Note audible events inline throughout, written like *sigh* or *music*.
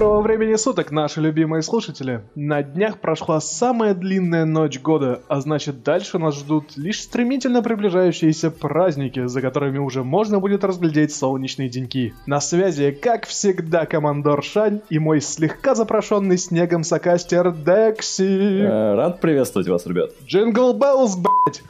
Доброго времени суток, наши любимые слушатели! На днях прошла самая длинная ночь года, а значит дальше нас ждут лишь стремительно приближающиеся праздники, за которыми уже можно будет разглядеть солнечные деньки. На связи, как всегда, командор Шань и мой слегка запорошенный снегом сокастер Декси. Э, Рад приветствовать вас, ребят. Jingle Bells, блять!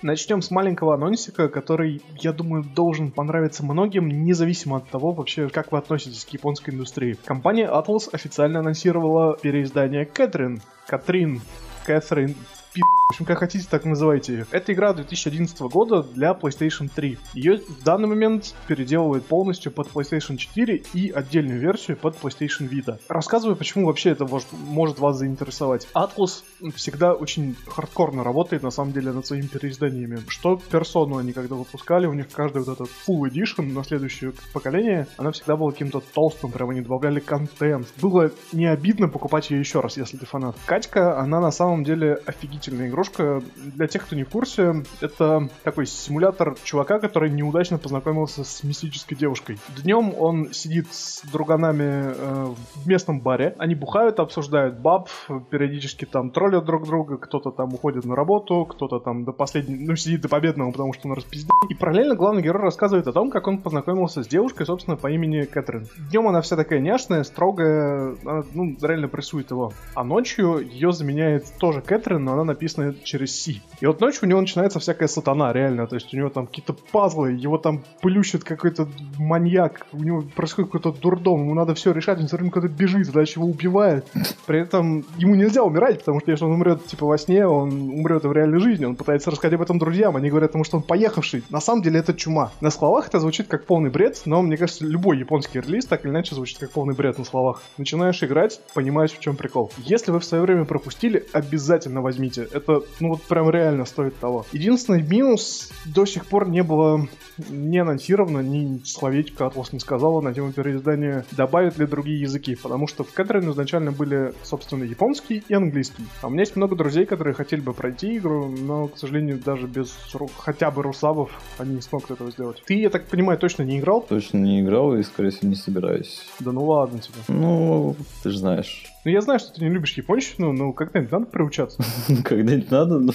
Начнем с маленького анонсика, который, я думаю, должен понравиться многим, независимо от того, вообще, как вы относитесь к японской индустрии. Компания Atlus официально анонсировала переиздание Кэтрин. Катрин. Кэтрин. Пи***. В общем, как хотите, так называйте ее. Это игра 2011 года для PlayStation 3. Ее в данный момент переделывают полностью под PlayStation 4 и отдельную версию под PlayStation Vita. Рассказываю, почему вообще это может, может вас заинтересовать. Atlus всегда очень хардкорно работает, на самом деле, над своими переизданиями. Что персону они когда выпускали, у них каждый вот этот Full Edition на следующее поколение, она всегда была каким-то толстым, прям они добавляли контент. Было не обидно покупать ее еще раз, если ты фанат. Катька, она на самом деле офигительная игрушка. Для тех, кто не в курсе, это такой симулятор чувака, который неудачно познакомился с мистической девушкой. Днем он сидит с друганами э, в местном баре. Они бухают, обсуждают баб, периодически там троллят друг друга, кто-то там уходит на работу, кто-то там до последнего, ну, сидит до победного, потому что он распиздит. И параллельно главный герой рассказывает о том, как он познакомился с девушкой, собственно, по имени Кэтрин. Днем она вся такая няшная, строгая, она, ну, реально прессует его. А ночью ее заменяет тоже Кэтрин, но она написана через C. И вот ночью у него начинается всякая сатана, реально. То есть у него там какие-то пазлы, его там плющит какой-то маньяк, у него происходит какой-то дурдом, ему надо все решать, он все время куда-то бежит, дальше его убивает. При этом ему нельзя умирать, потому что если он умрет типа во сне, он умрет в реальной жизни. Он пытается рассказать об этом друзьям, они говорят ему, что он поехавший. На самом деле это чума. На словах это звучит как полный бред, но мне кажется, любой японский релиз так или иначе звучит как полный бред на словах. Начинаешь играть, понимаешь, в чем прикол. Если вы в свое время пропустили, обязательно возьмите. Это, ну вот прям реально стоит того. Единственный минус до сих пор не было не анонсировано, ни словечко Атлас не сказала на тему переиздания, добавят ли другие языки, потому что в Кэтрин изначально были, собственно, японский и английский. А у меня есть много друзей, которые хотели бы пройти игру, но, к сожалению, даже без хотя бы русабов они не смогут этого сделать. Ты, я так понимаю, точно не играл? Точно не играл и, скорее всего, не собираюсь. Да ну ладно тебе. Ну, ты же знаешь. Ну я знаю, что ты не любишь японщину, но когда-нибудь надо приучаться. *laughs* Когда-нибудь надо, но...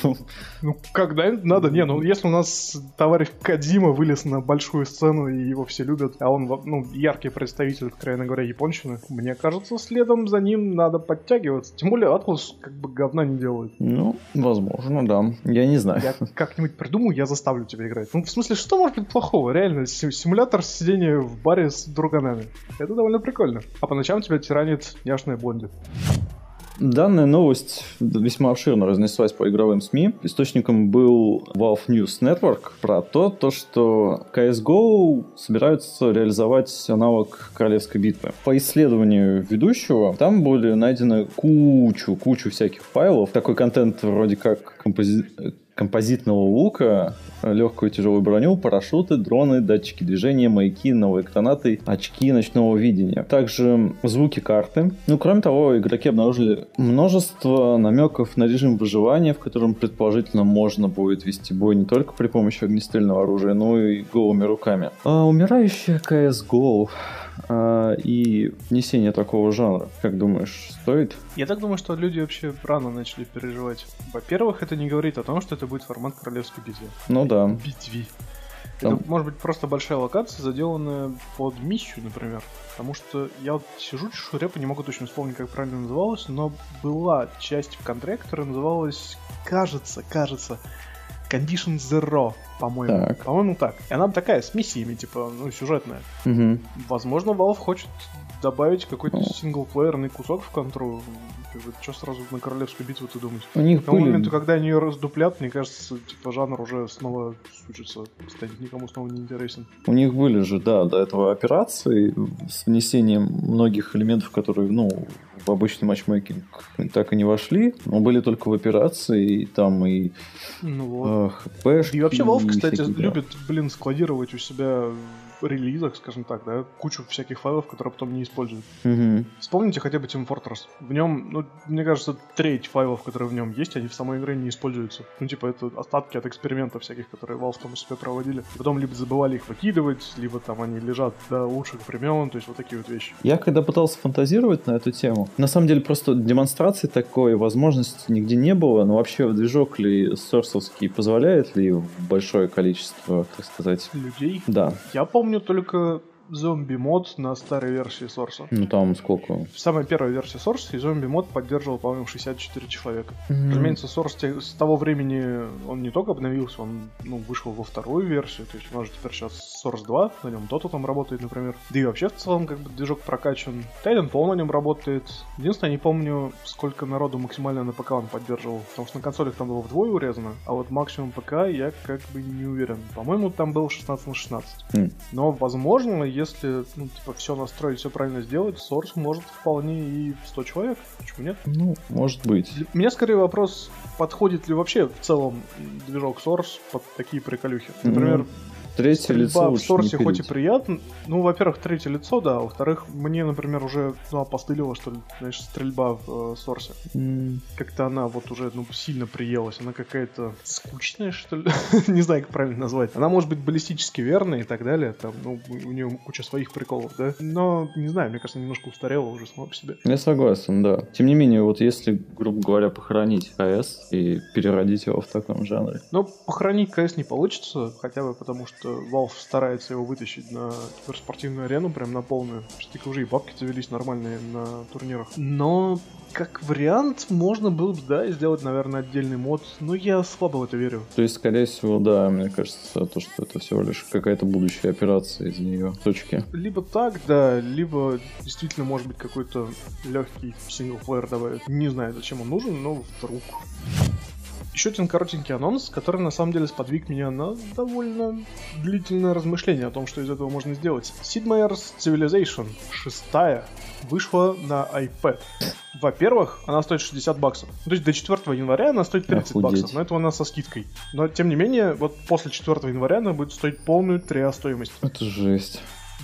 Ну, когда-нибудь надо. Не, ну если у нас товарищ Кадима вылез на большую сцену и его все любят, а он, ну, яркий представитель, откровенно говоря, японщины, мне кажется, следом за ним надо подтягиваться. Тем более Атлус как бы говна не делает. Ну, возможно, да. Я не знаю. Я как-нибудь придумаю, я заставлю тебя играть. Ну, в смысле, что может быть плохого? Реально, си- симулятор сидения в баре с друганами. Это довольно прикольно. А по ночам тебя тиранит няшная Блонди. Данная новость весьма обширно разнеслась по игровым СМИ. Источником был Valve News Network про то, то что CSGO собираются реализовать аналог Королевской битвы. По исследованию ведущего, там были найдены кучу, кучу всяких файлов. Такой контент вроде как компози- композитного лука, легкую и тяжелую броню, парашюты, дроны, датчики движения, маяки, новые гранаты, очки ночного видения. Также звуки карты. Ну, кроме того, игроки обнаружили множество намеков на режим выживания, в котором, предположительно, можно будет вести бой не только при помощи огнестрельного оружия, но и голыми руками. А умирающая CSGO а, и внесение такого жанра, как думаешь, стоит? Я так думаю, что люди вообще рано начали переживать. Во-первых, это не говорит о том, что это будет формат королевской битвы. Ну да. Битви. Там- Это может быть просто большая локация, заделанная под миссию, например. Потому что я вот сижу, чешу репу, не могу точно вспомнить, как правильно называлось, но была часть в контре, которая называлась, кажется, кажется, Condition Zero, по-моему. Так. По-моему, так. И она такая, с миссиями, типа, ну, сюжетная. Мгм. Возможно, Valve хочет добавить какой-то Ну. синглплеерный кусок в контру. Что сразу на королевскую битву ты думаешь? У них К тому были... моменту, когда они ее раздуплят, мне кажется, типа жанр уже снова сучится, станет никому снова не интересен. У них были же, да, до этого операции с внесением многих элементов, которые, ну, в обычный матчмейкинг так и не вошли, но были только в операции, и там и Ну вот. э, хпшки, И вообще Valve, кстати, всякие, да. любит, блин, складировать у себя релизах, скажем так, да, кучу всяких файлов, которые потом не используют. Мгм. Вспомните хотя бы Team Fortress. В нем, ну, мне кажется, треть файлов, которые в нем есть, они в самой игре не используются. Ну, типа, это остатки от экспериментов всяких, которые Valve там у себя проводили. Потом либо забывали их выкидывать, либо там они лежат до лучших времен, то есть вот такие вот вещи. Я когда пытался фантазировать на эту тему, на самом деле просто демонстрации такой возможности нигде не было, но вообще движок ли сорсовский позволяет ли большое количество, так сказать, Людей. да, Я помню только зомби-мод на старой версии Source. ну там сколько? Самая первая версия Source и зомби-мод поддерживал, по-моему, 64 человека. М, Разумеется, Source те- с того времени он не только обновился, он ну, вышел во вторую версию, то есть у нас же теперь сейчас Source 2, на нем Dota там работает, например. Да и вообще в целом как бы движок прокачан. Titanfall на нем работает. Единственное, я не помню, сколько народу максимально на ПК он поддерживал, потому что на консолях там было вдвое урезано, а вот максимум ПК я как бы не уверен. По-моему, там был 16 на 16. М. Но, возможно, если, ну, типа, все настроить, все правильно сделать, Source может вполне и в 100 человек. Почему нет? Ну, может быть. Меня скорее вопрос, подходит ли вообще в целом движок Source под такие приколюхи. Например, Ну, Третье лицо стрельба в лучше не Source хоть и приятно, ну, во-первых, третье лицо, да, во-вторых, мне, например, уже ну, опостылило, что ли, знаешь, стрельба в э, Source. М, Как-то она вот уже, ну, сильно приелась. Она какая-то скучная, что ли? *laughs* не знаю, как правильно назвать. Она может быть баллистически верной и так далее. Там, ну, у нее куча своих приколов, да? Но, не знаю, мне кажется, немножко устарела уже сама по себе. Я согласен, да. Тем не менее, вот если, грубо говоря, похоронить КС и переродить его в таком жанре, Но похоронить КС не получится, хотя бы потому, что Valve старается его вытащить на киберспортивную арену, прям на полную. Все-таки уже и бабки завелись нормальные на турнирах. Но как вариант, можно было бы, да, сделать, наверное, отдельный мод. Но я слабо в это верю. То есть, скорее всего, да, мне кажется, то, что это всего лишь какая-то будущая операция из нее. Точки. Либо так, да, либо действительно может быть какой-то легкий синглплеер добавить. Не знаю, зачем он нужен, но вдруг. Еще один коротенький анонс, который на самом деле сподвиг меня на довольно длительное размышление о том, что из этого можно сделать. Sid Meier's Civilization шестая вышла на iPad. Во-первых, она стоит 60 баксов. Ну, То есть до 4 января она стоит 30 Охудеть. баксов, но это она со скидкой. Но тем не менее, вот после 4 января она будет стоить полную триа стоимость Это жесть.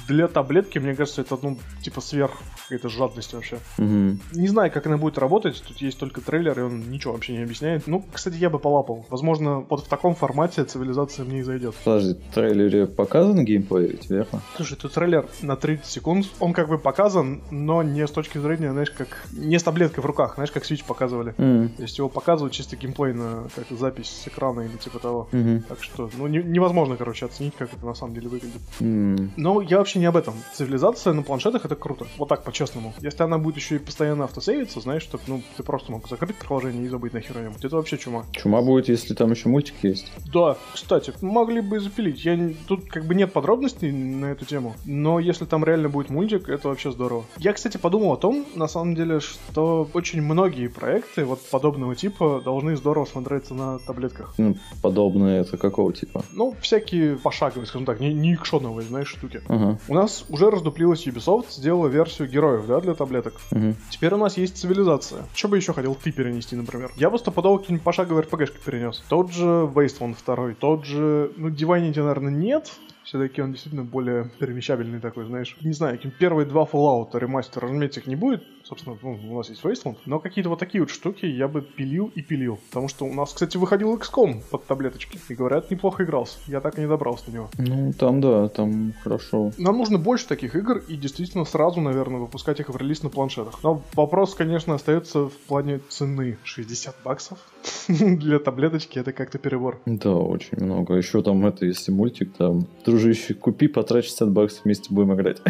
Для таблетки, мне кажется, это, ну, типа сверх какая-то жадность вообще. Мгм. Не знаю, как она будет работать, тут есть только трейлер, и он ничего вообще не объясняет. Ну, кстати, я бы полапал. Возможно, вот в таком формате цивилизация мне и зайдет. Подожди, в трейлере показан геймплей, ведь верно? Слушай, тут трейлер на 30 секунд, он как бы показан, но не с точки зрения, знаешь, как... Не с таблеткой в руках, знаешь, как Switch показывали. М, То есть его показывают чисто геймплей на как запись с экрана или типа того. мгм, Так что, ну, не- невозможно, короче, оценить, как это на самом деле выглядит. м. Но я вообще не об этом. Цивилизация на планшетах это круто. Вот так, по-честному. Если она будет еще и постоянно автосейвиться, знаешь, чтобы ну, ты просто мог закрыть приложение и забыть нахер о нем. Это вообще чума. Чума будет, если там еще мультик есть. Да, кстати, могли бы и запилить. Я не- Тут как бы нет подробностей на эту тему, но если там реально будет мультик, это вообще здорово. Я, кстати, подумал о том, на самом деле, что очень многие проекты вот подобного типа должны здорово смотреться на таблетках. Ну, подобное это какого типа? Ну, всякие пошаговые, скажем так, не, не икшоновые, знаешь, штуки. Ага. У нас уже раздуплилась Ubisoft, сделала версию героев, да, для таблеток. мгм. Теперь у нас есть цивилизация. Что бы еще хотел ты перенести, например? Я бы стопудово какие-нибудь пошаговые РПГшки перенес. Тот же Wasteland 2, тот же... Ну, Divinity, наверное, нет. Все-таки он действительно более перемещабельный такой, знаешь. Не знаю, какие первые два Fallout ремастера, разумеется, их не будет. Собственно, ну, у нас есть Wasteland. Но какие-то вот такие вот штуки я бы пилил и пилил. Потому что у нас, кстати, выходил XCOM под таблеточки. И говорят, неплохо игрался. Я так и не добрался до него. Ну, там да, там хорошо. Нам нужно больше таких игр и действительно сразу, наверное, выпускать их в релиз на планшетах. Но вопрос, конечно, остается в плане цены. 60 баксов *laughs* для таблеточки это как-то перебор. Да, очень много. Еще там это, если мультик, там, дружище, купи, потрачь 60 баксов, вместе будем играть.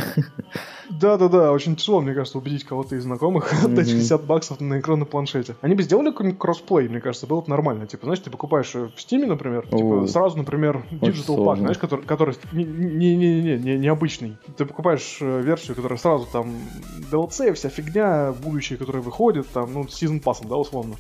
Да-да-да, очень тяжело, мне кажется, убедить кого-то из знакомых *laughs* отдать Мгм. 60 баксов на экран на планшете. Они бы сделали какой-нибудь кроссплей, мне кажется, было бы нормально. Типа, знаешь, ты покупаешь э, в Steam, например, типа, сразу, например, Digital Pack, знаешь, который, который не, не, не, не, не, необычный. Ты покупаешь э, версию, которая сразу там DLC, вся фигня, будущее, которое выходит, там, ну, с сезон пассом, да, условно.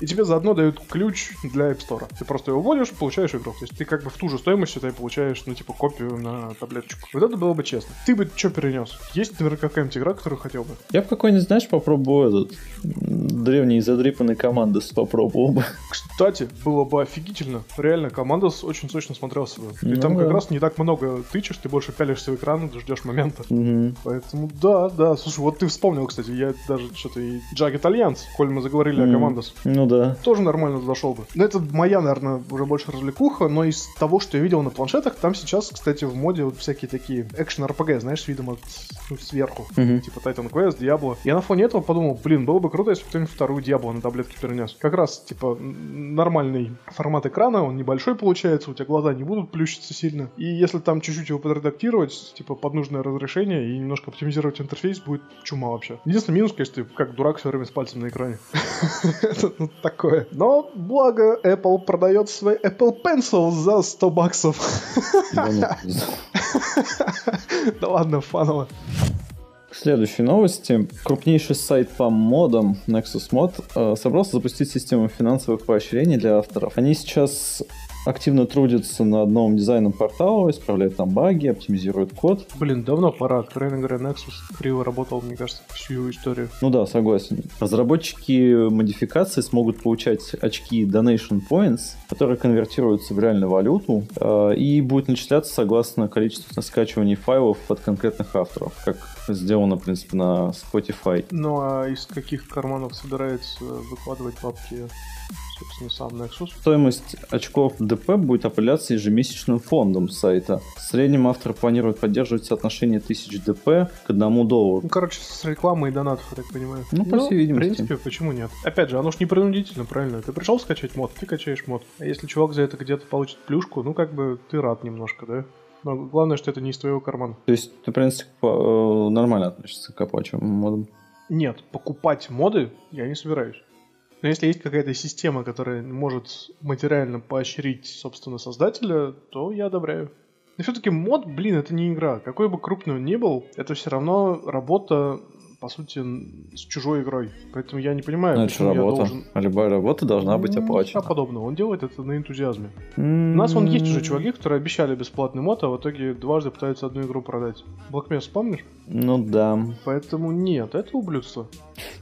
И тебе заодно дают ключ для App Store. Ты просто его вводишь, получаешь игру. То есть ты как бы в ту же стоимость, считай, получаешь, ну, типа, копию на таблеточку. Вот это было бы честно. Ты бы что перенес? Есть, наверное, какая-нибудь игра, которую хотел бы? Я бы какой-нибудь, знаешь, попробовал этот древний задрипанный командос попробовал бы. Кстати, было бы офигительно. Реально, командос очень сочно смотрелся бы. И Ну там как да. раз не так много тычешь, ты больше пялишься в экран, ждешь момента. Мгм. Поэтому да, да. Слушай, вот ты вспомнил, кстати, я даже что-то и Jagged Alliance, коль мы заговорили о Мгм. командос. Ну да. Тоже нормально зашел бы. Но это моя, наверное, уже больше развлекуха, но из того, что я видел на планшетах, там сейчас, кстати, в моде вот всякие такие экшен RPG, знаешь, видом от ну, сверху. Мгм. Типа Titan Quest, Diablo. Я на фоне этого подумал, блин, было бы круто, если бы кто-нибудь вторую Diablo на таблетке перенес. Как раз, типа, нормальный формат экрана, он небольшой получается, у тебя глаза не будут плющиться сильно. И если там чуть-чуть его подредактировать, типа, под нужное разрешение и немножко оптимизировать интерфейс, будет чума вообще. Единственный минус, конечно, ты как дурак все время с пальцем на экране. *laughs* Это ну, такое. Но благо Apple продает свой Apple Pencil за 100 баксов. Да. Да ладно, фаново. Следующие новости. Крупнейший сайт по модам Nexus Mod э, собрался запустить систему финансовых поощрений для авторов. Они сейчас активно трудятся над новым дизайном портала, исправляют там баги, оптимизируют код. Блин, давно пора. Откровенно говоря, Nexus криво работал, мне кажется, всю его историю. Ну да, согласен. Разработчики модификации смогут получать очки Donation Points, которые конвертируются в реальную валюту э, и будут начисляться согласно количеству скачиваний файлов от конкретных авторов, как сделано, в принципе, на Spotify. Ну а из каких карманов собирается выкладывать папки, собственно, сам Nexus? Стоимость очков ДП будет определяться ежемесячным фондом сайта. В среднем автор планирует поддерживать соотношение 1000 ДП к одному доллару. Ну, короче, с рекламой и донатов, я так понимаю. Ну, по всей видимости. В принципе, почему нет? Опять же, оно ж не принудительно, правильно? Ты пришел скачать мод, ты качаешь мод. А если чувак за это где-то получит плюшку, ну, как бы ты рад немножко, да? Но главное, что это не из твоего кармана. То есть ты, в принципе, э, нормально относишься к оплачиваемым модам. Нет, покупать моды я не собираюсь. Но если есть какая-то система, которая может материально поощрить, собственно, создателя, то я одобряю. Но все-таки мод, блин, это не игра. Какой бы крупный он ни был, это все равно работа, по сути, с чужой игрой. Поэтому я не понимаю, Ну, это же работа. должен... Любая работа должна быть Ничего оплачена. подобного. Он делает это на энтузиазме. У М, нас вон есть уже чуваки, которые обещали бесплатный мод, а в итоге дважды пытаются одну игру продать. Mesa, помнишь? Ну да. Поэтому нет, это ублюдство.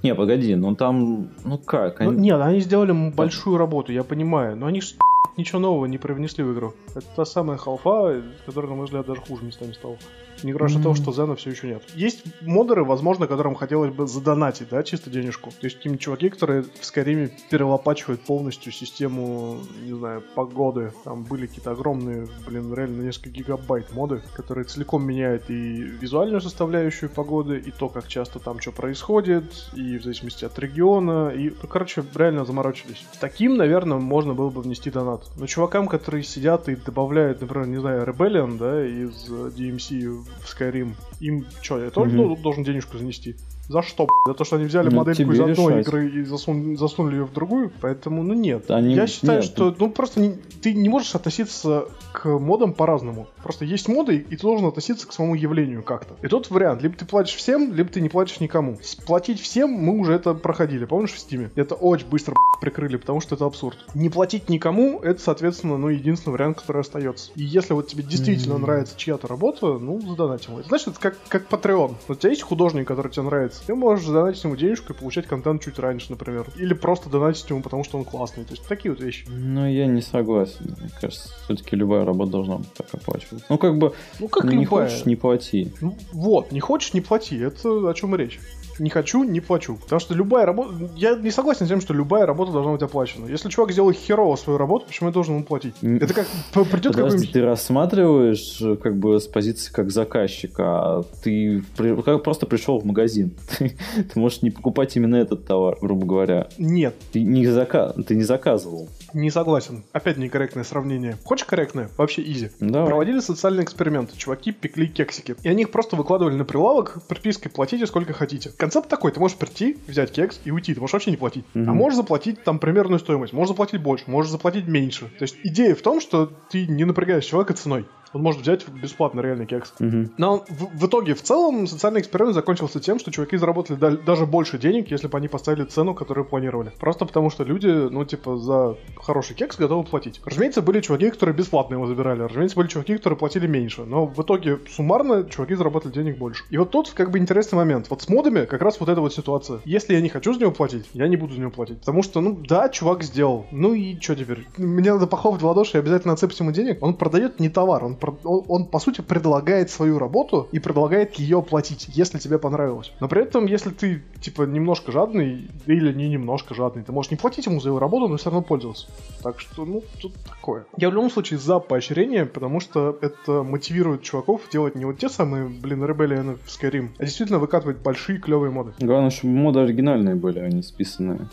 Не, погоди, ну там, ну как? Ну, они- нет, они сделали м- большую работу, я понимаю, но они ж ничего нового не привнесли в игру. Это та самая халфа, которая, на мой взгляд, даже хуже местами стала. Не говоря уж о том, что Зена все еще нет. Есть модеры, возможно, которым хотелось бы задонатить, да, чисто денежку. То есть какие-нибудь чуваки, которые в Скайриме перелопачивают полностью систему, не знаю, погоды. Там были какие-то огромные, блин, реально несколько гигабайт моды, которые целиком меняют и визуальную составляющую погоды, и то, как часто там что происходит, и в зависимости от региона, и, ну, короче, реально заморочились. Таким, наверное, можно было бы внести донат. Но чувакам, которые сидят и добавляют, например, не знаю, Rebellion, да, из э, DMC в Skyrim, им что, я тоже ну, должен денежку занести? За что? За то, что они взяли Ну, модельку из одной решать. игры и засун- засунули ее в другую? Поэтому, ну нет. Они- Я считаю, нет, что ну просто не- ты не можешь относиться к модам по-разному. Просто есть моды, и ты должен относиться к самому явлению как-то. И тут вариант. Либо ты платишь всем, либо ты не платишь никому. Платить всем мы уже это проходили, помнишь, в Стиме? Это очень быстро *laughs* прикрыли, потому что это абсурд. Не платить никому, это, соответственно, ну, единственный вариант, который остается. И если вот тебе действительно Мгм. нравится чья-то работа, ну, задонать ему. Значит, это как, как Patreon. Вот у тебя есть художник, который тебе нравится, ты можешь задонатить ему денежку и получать контент чуть раньше, например. Или просто донатить ему, потому что он классный. То есть такие вот вещи. Ну, я не согласен. Мне кажется, все-таки любая работа должна быть так оплачиваться. Ну, как бы, Ну, как не любая. хочешь, не плати. Ну, вот, не хочешь, не плати. Это о чем речь. Не хочу, не плачу. Потому что любая работа... Я не согласен с тем, что любая работа должна быть оплачена. Если чувак сделал херово свою работу, почему я должен ему платить? Это как придет какой-нибудь... ты рассматриваешь как бы с позиции как заказчика, а ты при- как просто пришел в магазин. *laughs* Ты, ты можешь не покупать именно этот товар, грубо говоря. Нет, Ты не, зака... ты не заказывал. не согласен. Опять некорректное сравнение. Хочешь корректное? Вообще изи. Да. Проводили социальный эксперимент. Чуваки пекли кексики. И они их просто выкладывали на прилавок припиской «платите сколько хотите». Концепт такой. Ты можешь прийти, взять кекс и уйти. Ты можешь вообще не платить. Мгм. А можешь заплатить там примерную стоимость. Можешь заплатить больше, можешь заплатить меньше. То есть идея в том, что ты не напрягаешь человека ценой. Он может взять бесплатно реальный кекс. Мгм. Но в, в итоге, в целом, социальный эксперимент закончился тем, что чуваки заработали да- даже больше денег, если бы они поставили цену, которую планировали. Просто потому, что люди, ну, типа, за хороший кекс готовы платить. Разумеется, были чуваки, которые бесплатно его забирали. Разумеется, были чуваки, которые платили меньше. Но в итоге, суммарно, чуваки заработали денег больше. И вот тут, как бы, интересный момент. Вот с модами как раз вот эта вот ситуация. Если я не хочу за него платить, я не буду за него платить. Потому что, ну, да, чувак сделал. Ну и что теперь? Мне надо похлопать в ладоши и обязательно отсыпать ему денег. Он продает не товар, он, он, он, по сути предлагает свою работу и предлагает ее оплатить, если тебе понравилось. Но при этом, если ты, типа, немножко жадный, или не немножко жадный, ты можешь не платить ему за его работу, но все равно пользоваться. Так что, ну, тут такое. Я в любом случае за поощрение, потому что это мотивирует чуваков делать не вот те самые, блин, Rebellion в Skyrim, а действительно выкатывать большие клевые моды. Главное, чтобы моды оригинальные были, а не списанные.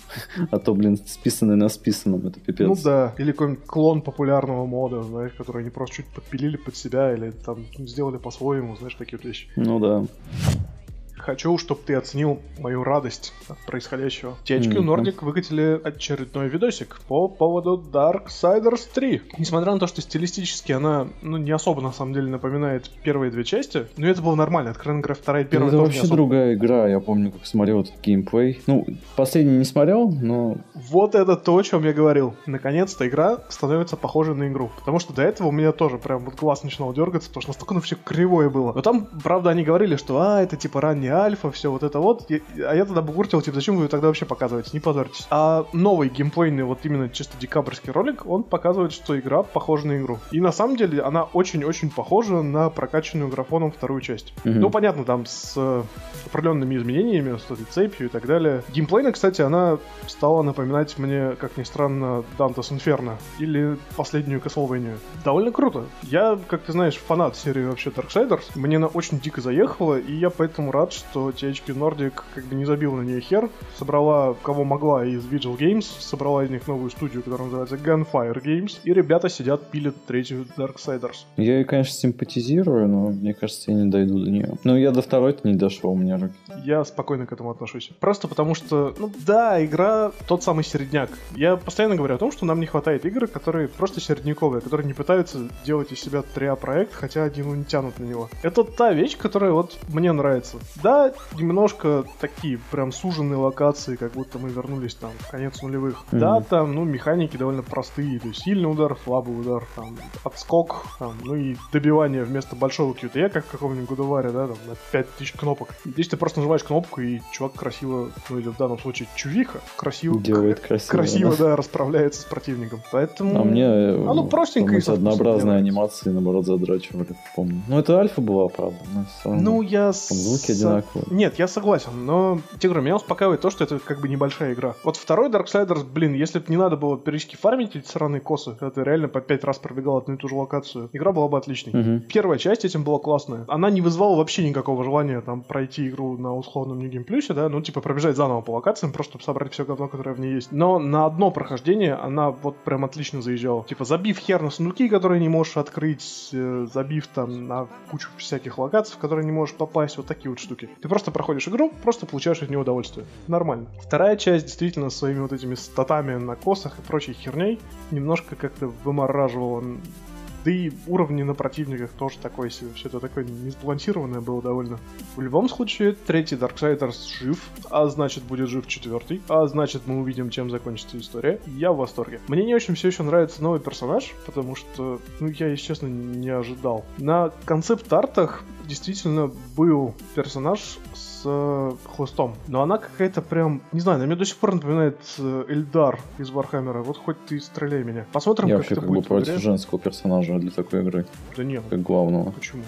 А то, блин, списанные на списанном, это пипец. Ну да, или какой-нибудь клон популярного мода, знаешь, который они просто чуть подпилили под себя или там сделали по-своему, знаешь, такие вот вещи. Ну да. Хочу, чтобы ты оценил мою радость от происходящего. THQ Мгм. Nordic выкатили очередной видосик по поводу Darksiders 3. Несмотря на то, что стилистически она ну, не особо на самом деле напоминает первые две части, но это было нормально. Откровенно говоря, вторая и первая это тоже вообще особо. другая игра, я помню, как смотрел этот геймплей. Ну, последний не смотрел, но Вот это то, о чем я говорил. Наконец-то игра становится похожей на игру. Потому что до этого у меня тоже прям вот глаз начинал дергаться, потому что настолько ну все кривое было. Но там, правда, они говорили, что а, это типа ранняя альфа, все вот это вот. И- а я тогда бугуртил, типа, зачем вы тогда вообще показываете? Не позорьтесь. А новый геймплейный, вот именно чисто декабрьский ролик, он показывает, что игра похожа на игру. И на самом деле она очень-очень похожа на прокачанную графоном вторую часть. Мгм. Ну, понятно, там с э, определенными изменениями, с этой цепью и так далее. Геймплейно, кстати, она стала напоминать мне, как ни странно, Dante's Inferno или последнюю Castlevania. Довольно круто. Я, как ты знаешь, фанат серии вообще Darksiders. Мне она очень дико заехала, и я поэтому рад, что THQ Nordic как бы не забила на нее хер, собрала кого могла из Vigil Games, собрала из них новую студию, которая называется Gunfire Games, и ребята сидят, пилят третью Darksiders. я ее, конечно, симпатизирую, но мне кажется, я не дойду до нее. Ну, я до второй-то не дошел, у меня руки. Я спокойно к этому отношусь. Просто потому что, ну да, игра тот самый середняк. Я постоянно говорю о том, что нам не хватает игр, которые просто середняковые, которые не пытаются делать из себя триа-проект, хотя они ну, не тянут на него. Это та вещь, которая вот мне нравится. Да, немножко такие прям суженные локации, как будто мы вернулись там в конец нулевых. Мгм. Да, там, ну, механики довольно простые. То есть сильный удар, слабый удар, там, отскок, там, ну и добивание вместо большого QTE, как в каком-нибудь Гудоваре, да, там, на 5000 кнопок. Здесь ты просто нажимаешь кнопку, и чувак красиво, ну или в данном случае чувиха, красиво, Делает красиво. красиво, да. да, расправляется с противником. Поэтому... А мне Оно простенько и однообразные анимации, наоборот, задрачивали, помню. Ну, это альфа была, правда. Ну, я... Звуки со- одинаковые. Нет, я согласен, но, тебе говорю, меня успокаивает то, что это как бы небольшая игра. Вот второй Darksiders, блин, если бы не надо было периодически фармить эти сраные косы, когда ты реально по пять раз пробегал одну и ту же локацию, игра была бы отличной. Мгм. Первая часть этим была классная. Она не вызвала вообще никакого желания там пройти игру на условном New Game Plus, да, ну типа пробежать заново по локациям, просто чтобы собрать все говно, которое в ней есть. Но на одно прохождение она вот прям отлично заезжала. Типа забив хер на сундуки, которые не можешь открыть, э, забив там на кучу всяких локаций, в которые не можешь попасть, вот такие вот штуки. Ты просто проходишь игру, просто получаешь от нее удовольствие. Нормально. Вторая часть действительно своими вот этими статами на косах и прочей херней немножко как-то вымораживала да и уровни на противниках тоже такое себе. Все это такое несбалансированное было довольно. В любом случае, третий Darksiders жив, а значит будет жив четвертый, а значит мы увидим, чем закончится история. Я в восторге. Мне не очень все еще нравится новый персонаж, потому что, ну, я, если честно, не ожидал. На концепт-артах действительно был персонаж с э, хвостом. Но она какая-то прям, не знаю, она мне до сих пор напоминает э, Эльдар из Вархаммера. Вот хоть ты стреляй меня. Посмотрим, Я как вообще это как бы будет в против игре. женского персонажа для такой игры, Да нет, как главного. почему?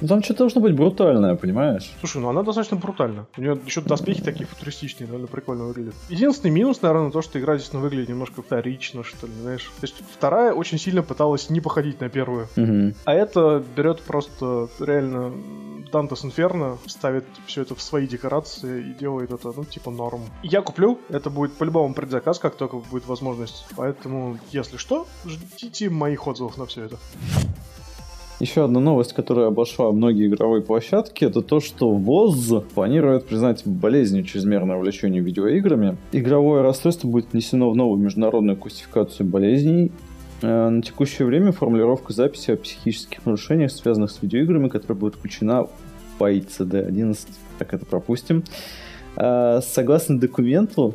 Ну, там что-то должно быть брутальное, понимаешь? Слушай, ну она достаточно брутальна. У нее еще доспехи такие футуристичные, довольно прикольно выглядят. Единственный минус, наверное, то, что игра здесь ну, выглядит немножко вторично, что ли, знаешь. То есть вторая очень сильно пыталась не походить на первую. Мгм. А это берет просто реально Dante's Inferno, ставит все это в свои декорации и делает это, ну, типа норм. Я куплю, это будет по-любому предзаказ, как только будет возможность. Поэтому, если что, ждите моих отзывов на все это. Еще одна новость, которая обошла многие игровые площадки, это то, что ВОЗ планирует признать болезнью чрезмерное увлечение видеоиграми. Игровое расстройство будет внесено в новую международную классификацию болезней Э, на текущее время формулировка записи о психических нарушениях, связанных с видеоиграми, которая будет включена в ICD-11, так это пропустим. Э, согласно документу,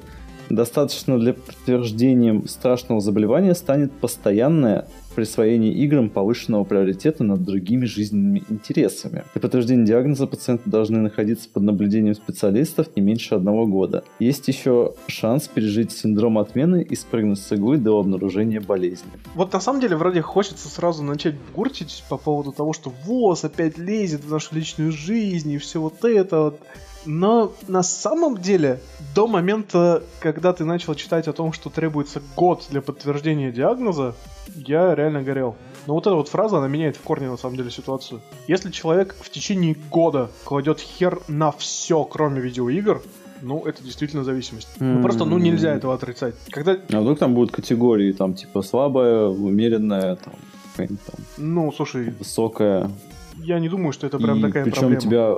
достаточно для подтверждения страшного заболевания станет постоянное присвоение играм повышенного приоритета над другими жизненными интересами. Для подтверждения диагноза пациенты должны находиться под наблюдением специалистов не меньше одного года. Есть еще шанс пережить синдром отмены и спрыгнуть с иглы до обнаружения болезни. Вот на самом деле вроде хочется сразу начать гуртить по поводу того, что ВОЗ опять лезет в нашу личную жизнь и все вот это вот. Но на самом деле, до момента, когда ты начал читать о том, что требуется год для подтверждения диагноза, я реально горел. Но вот эта вот фраза, она меняет в корне на самом деле ситуацию. Если человек в течение года кладет хер на все, кроме видеоигр, ну, это действительно зависимость. Mm-hmm. Ну, просто, ну, нельзя этого отрицать. Когда... А вдруг там будут категории, там, типа, слабая, умеренная, там, там... Ну, слушай... Высокая. Я не думаю, что это прям И такая причем проблема. тебя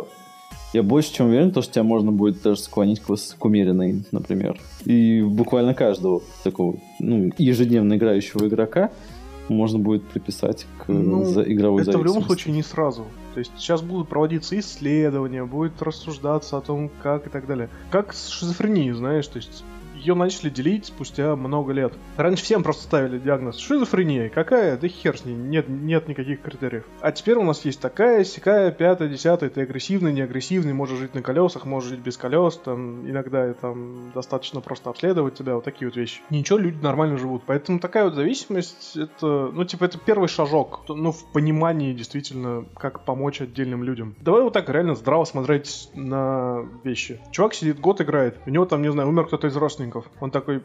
я больше чем уверен, то, что тебя можно будет даже склонить к, к умеренной, например. И буквально каждого такого ну, ежедневно играющего игрока можно будет приписать к ну, за игровой это в любом случае не сразу. То есть сейчас будут проводиться исследования, будет рассуждаться о том, как и так далее. Как с шизофренией, знаешь, то есть ее начали делить спустя много лет. Раньше всем просто ставили диагноз шизофрения. Какая? Да хер с ней, нет, нет никаких критериев. А теперь у нас есть такая, сякая, пятая, десятая, ты агрессивный, не агрессивный, можешь жить на колесах, можешь жить без колес, там, иногда там достаточно просто обследовать тебя, вот такие вот вещи. Ничего, люди нормально живут. Поэтому такая вот зависимость, это, ну, типа, это первый шажок, ну, в понимании действительно, как помочь отдельным людям. Давай вот так реально здраво смотреть на вещи. Чувак сидит, год играет, у него там, не знаю, умер кто-то из родственников, родственников. Он такой,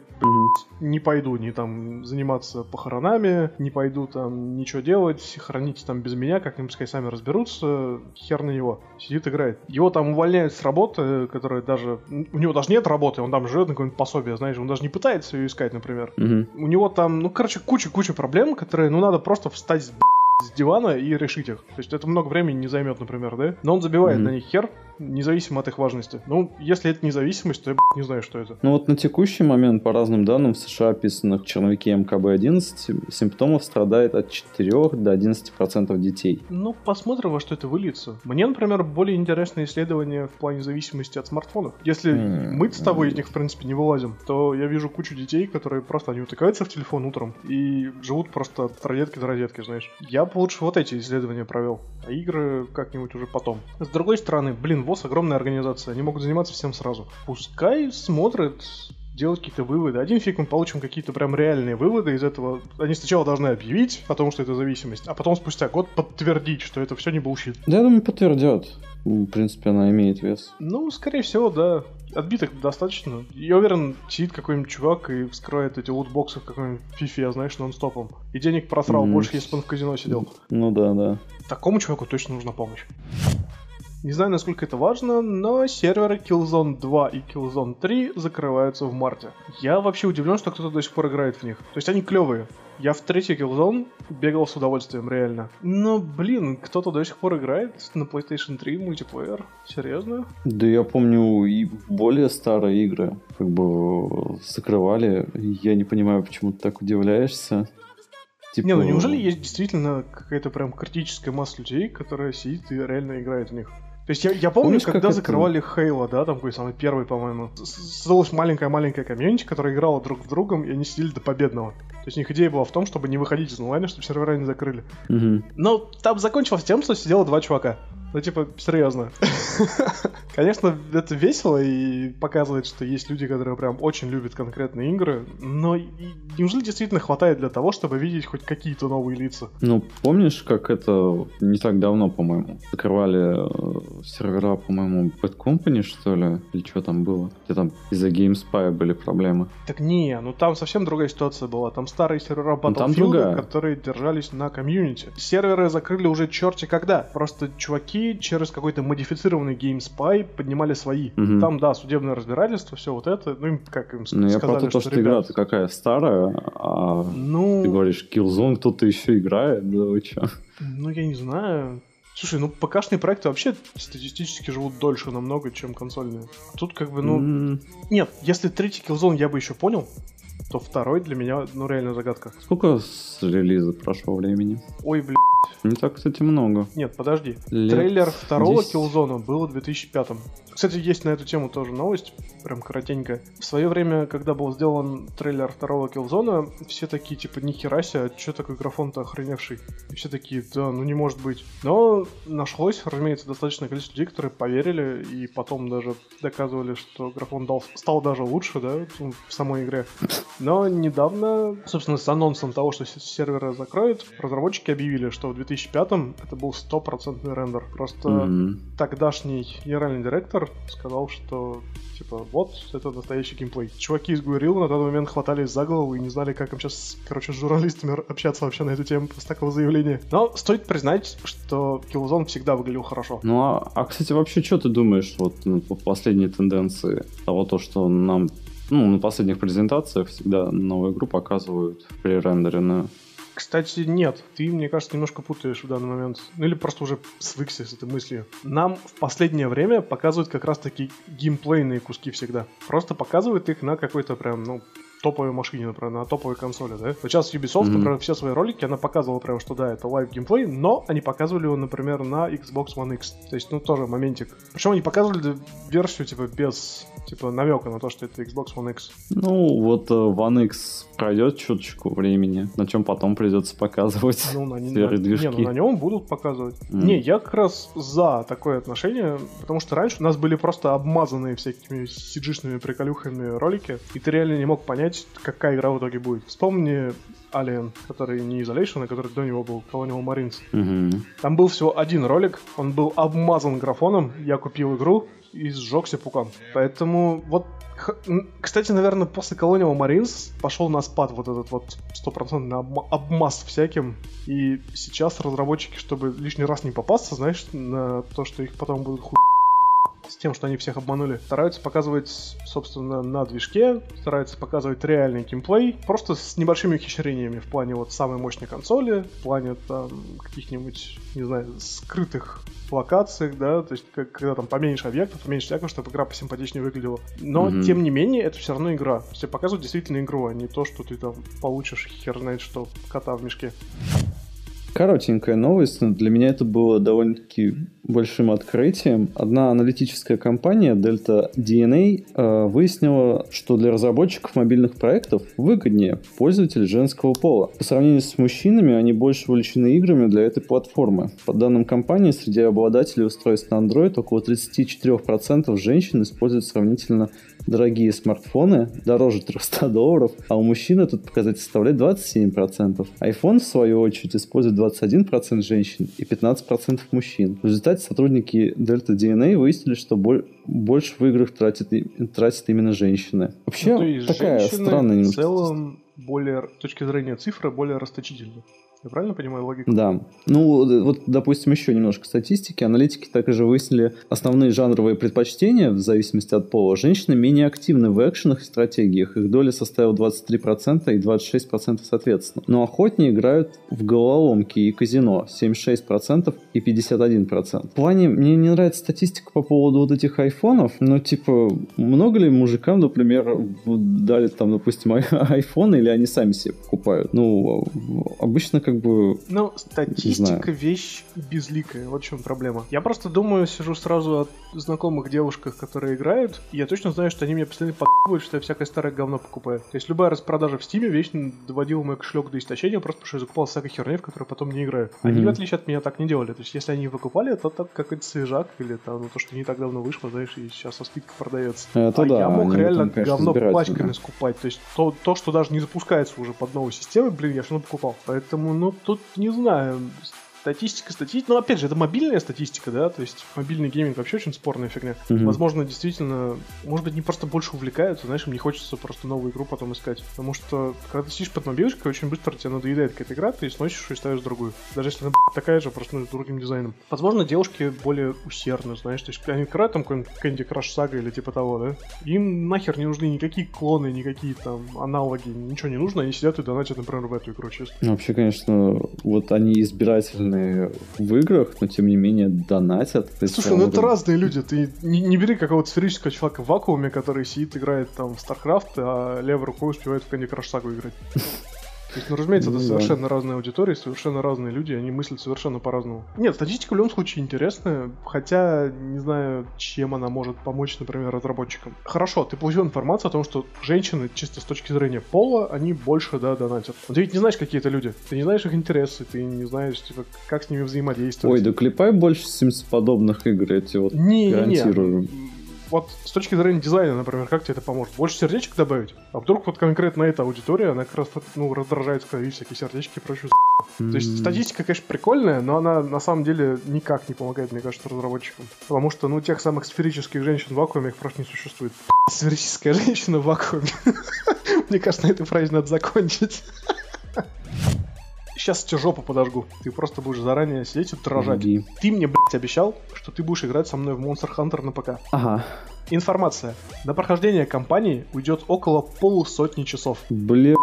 не пойду ни там заниматься похоронами, не пойду там ничего делать, храните там без меня, как-нибудь пускай сами разберутся, хер на него. Сидит, играет. Его там увольняют с работы, которая даже... У него даже нет работы, он там живет на какое-нибудь пособие, знаешь, он даже не пытается ее искать, например. У него там, ну, короче, куча-куча проблем, которые, ну, надо просто встать с с дивана и решить их. То есть это много времени не займет, например, да? Но он забивает mm-hmm. на них хер, независимо от их важности. Ну, если это независимость, то я не знаю, что это. Ну вот на текущий момент, по разным данным, в США описанных в черновике МКБ-11, симптомов страдает от 4 до 11% детей. Ну, посмотрим, во что это выльется. Мне, например, более интересное исследование в плане зависимости от смартфонов. Если mm-hmm. мы с тобой из них, в принципе, не вылазим, то я вижу кучу детей, которые просто, они утыкаются в телефон утром и живут просто от розетки до розетки, знаешь. Я бы лучше вот эти исследования провел, а игры как-нибудь уже потом. С другой стороны, блин, ВОЗ огромная организация, они могут заниматься всем сразу. Пускай смотрят, делать какие-то выводы. Один фиг мы получим какие-то прям реальные выводы из этого. Они сначала должны объявить о том, что это зависимость, а потом спустя год подтвердить, что это все не bullshit. Да, я думаю, подтвердят. В принципе, она имеет вес. Ну, скорее всего, да. Отбитых достаточно. Я уверен, сидит какой-нибудь чувак и вскрывает эти лутбоксы в какой-нибудь фифе, знаешь, нон-стопом. И денег просрал mm-hmm. больше, если бы он в казино сидел. Ну да, да. Такому чуваку точно нужна помощь. Не знаю, насколько это важно, но серверы Killzone 2 и Killzone 3 закрываются в марте. Я вообще удивлен, что кто-то до сих пор играет в них. То есть они клевые. Я в третий Killzone бегал с удовольствием, реально. Но, блин, кто-то до сих пор играет на PlayStation 3 мультиплеер. Серьезно? Да я помню и более старые игры как бы закрывали. Я не понимаю, почему ты так удивляешься. Типа... Не, ну неужели есть действительно какая-то прям критическая масса людей, которая сидит и реально играет в них? То есть я, я помню, Помнишь, когда закрывали Хейла, да, там какой самый первый, по-моему, создалась маленькая-маленькая комьюнити, которая играла друг с другом, и они сидели до победного. То есть у них идея была в том, чтобы не выходить из онлайна, чтобы сервера не закрыли. Угу. Но там закончилось тем, что сидело два чувака. Ну, типа, серьезно. *laughs* Конечно, это весело и показывает, что есть люди, которые прям очень любят конкретные игры, но неужели действительно хватает для того, чтобы видеть хоть какие-то новые лица? Ну, помнишь, как это не так давно, по-моему, закрывали э, сервера, по-моему, Bad Company, что ли? Или что там было? Где там из-за GameSpy были проблемы? Так не, ну там совсем другая ситуация была. Там старые сервера ну, Battlefield, которые держались на комьюнити. Серверы закрыли уже черти когда. Просто чуваки чуваки через какой-то модифицированный GameSpy поднимали свои. Угу. Там, да, судебное разбирательство, все вот это. Ну, им как им ну, сказали, я про то, что, что игра-то какая старая, а ну... ты говоришь, Killzone кто-то еще играет, да вы че? Ну, я не знаю. Слушай, ну ПК-шные проекты вообще статистически живут дольше намного, чем консольные. Тут как бы, ну... Mm. Нет, если третий Killzone я бы еще понял, то второй для меня, ну, реально загадка. Сколько с релиза прошло времени? Ой, блин. Не так, кстати, много. Нет, подожди. Лет Трейлер второго 10. Killzone было в 2005 Кстати, есть на эту тему тоже новость, прям коротенькая. В свое время, когда был сделан трейлер второго Killzone, все такие, типа, нихера себе, что такой графон-то охреневший? И все такие, да, ну не может быть. Но нашлось, разумеется, достаточное количество людей, которые поверили и потом даже доказывали, что графон дал, стал даже лучше, да, ну, в самой игре. Но недавно, собственно, с анонсом того, что серверы закроют, разработчики объявили, что в 2005 это был стопроцентный рендер. Просто Мгм. тогдашний генеральный директор сказал, что типа вот это настоящий геймплей. Чуваки из Guerrilla на тот момент хватались за голову и не знали, как им сейчас, короче, с журналистами общаться вообще на эту тему после такого заявления. Но стоит признать, что Killzone всегда выглядел хорошо. Ну, а, а, кстати, вообще, что ты думаешь вот ну, по последней тенденции того, то, что нам ну, на последних презентациях всегда новую игру показывают пререндеренную. Кстати, нет, ты, мне кажется, немножко путаешь в данный момент. Ну или просто уже свыкся с этой мыслью. Нам в последнее время показывают как раз таки геймплейные куски всегда. Просто показывают их на какой-то прям, ну, топовой машине, например, на топовой консоли, да? Вот сейчас Ubisoft, Мгм. например, все свои ролики, она показывала прям, что да, это live gameplay, но они показывали его, например, на Xbox One X. То есть, ну, тоже моментик. Причем они показывали версию, типа, без, типа, намека на то, что это Xbox One X. Ну, вот э, One X пройдет чуточку времени, на чем потом придется показывать Ну, на, на- движки. не, ну, на нем будут показывать. Мгм. Не, я как раз за такое отношение, потому что раньше у нас были просто обмазанные всякими CG-шными приколюхами ролики, и ты реально не мог понять, какая игра в итоге будет. Вспомни Alien, который не Isolation, а который до него был Colonial Marines. Мгм. Там был всего один ролик, он был обмазан графоном, я купил игру и сжегся пукан. Поэтому вот кстати, наверное, после Colonial Marines пошел на спад вот этот вот стопроцентный обма- обмаз всяким. И сейчас разработчики, чтобы лишний раз не попасться, знаешь, на то, что их потом будут хуй с тем, что они всех обманули. Стараются показывать, собственно, на движке, стараются показывать реальный геймплей, просто с небольшими ухищрениями в плане вот самой мощной консоли, в плане там каких-нибудь, не знаю, скрытых локациях, да, то есть как- когда там поменьше объектов, поменьше всякого, чтобы игра посимпатичнее выглядела. Но, Мгм. тем не менее, это все равно игра. Тебе показывают действительно игру, а не то, что ты там получишь хер знает что, кота в мешке. Коротенькая новость, но для меня это было довольно-таки большим открытием. Одна аналитическая компания, Delta DNA, э, выяснила, что для разработчиков мобильных проектов выгоднее пользователи женского пола. По сравнению с мужчинами, они больше увлечены играми для этой платформы. По данным компании, среди обладателей устройств на Android около 34% женщин используют сравнительно дорогие смартфоны, дороже 300 долларов, а у мужчин этот показатель составляет 27%. iPhone, в свою очередь, использует 21% женщин и 15% мужчин. В результате сотрудники Delta DNA выяснили, что боль- больше в играх тратят, тратят именно женщины. Вообще, Ну, такая женщины странная в немножко целом более, с точки зрения цифры, более расточительны. Я правильно понимаю логику? Да. Ну, д- вот, допустим, еще немножко статистики. Аналитики также выяснили основные жанровые предпочтения в зависимости от пола. Женщины менее активны в экшенах и стратегиях. Их доля составила 23% и 26% соответственно. Но охотнее играют в головоломки и казино. 76% и 51%. В плане, мне не нравится статистика по поводу вот этих айфонов. Но, типа, много ли мужикам, например, дали там, допустим, *laughs* ай- айфон или они сами себе покупают? Ну, обычно как бы Ну, статистика вещь безликая, вот в чем проблема. Я просто думаю, сижу сразу от знакомых девушках, которые играют, и я точно знаю, что они меня постоянно подъебывают, что я всякое старое говно покупаю. То есть любая распродажа в стиме вечно доводила мой кошелек до истощения, просто потому что я закупал всякой херни, в которую потом не играю. Они, Мгм. в отличие от меня, так не делали. То есть если они выкупали, то так какой-то свежак или там ну, то, что не так давно вышло, знаешь, и сейчас со скидкой продается. Это а да, я мог реально там, конечно, говно пачками скупать. То есть то, то, что даже не запускается уже под новой системой, блин, я все равно покупал. Поэтому, ну, тут не знаю. Статистика, статистика. Ну, опять же, это мобильная статистика, да, то есть мобильный гейминг вообще очень спорная фигня. Мгм. Возможно, действительно, может быть, не просто больше увлекаются, знаешь, им не хочется просто новую игру потом искать. Потому что, когда ты сидишь под мобилочкой, очень быстро тебе надоедает какая-то игра, ты сносишь и ставишь другую. Даже если она такая же, просто ну, с другим дизайном. Возможно, девушки более усердны, знаешь, то есть они играют там какой-нибудь Candy Crush Saga или типа того, да? Им нахер не нужны никакие клоны, никакие там аналоги, ничего не нужно, они сидят и донатят, например, в эту игру, честно. Ну, Вообще, конечно, вот они избирательны популярны в играх, но тем не менее донатят. Слушай, ну это разные люди. Ты не, не бери какого-то сферического человека в вакууме, который сидит, играет там в StarCraft, а левой рукой успевает в Candy Crush Saga играть. То есть, ну, разумеется, это совершенно разные аудитории, совершенно разные люди, они мыслят совершенно по-разному. Нет, статистика в любом случае интересная, хотя не знаю, чем она может помочь, например, разработчикам. Хорошо, ты получил информацию о том, что женщины, чисто с точки зрения пола, они больше, да, донатят. Но ты ведь не знаешь, какие это люди. Ты не знаешь их интересы, ты не знаешь, типа, как с ними взаимодействовать. Ой, да клепай больше Sims подобных игр, я тебе вот не, гарантирую. Не, не вот с точки зрения дизайна, например, как тебе это поможет? Больше сердечек добавить? А вдруг вот конкретно эта аудитория, она как раз ну, раздражается, когда видит всякие сердечки и прочую mm-hmm. То есть статистика, конечно, прикольная, но она на самом деле никак не помогает, мне кажется, разработчикам. Потому что, ну, тех самых сферических женщин в вакууме их просто не существует. *laughs* Сферическая женщина в вакууме. *laughs* Мне кажется, на этой фразе надо закончить. *laughs* Сейчас тебе жопу подожгу. Ты просто будешь заранее сидеть и дрожать. Ты мне, блядь, обещал, что ты будешь играть со мной в Monster Hunter на ПК. Ага. Информация. На прохождение кампании уйдет около полусотни часов. Блин.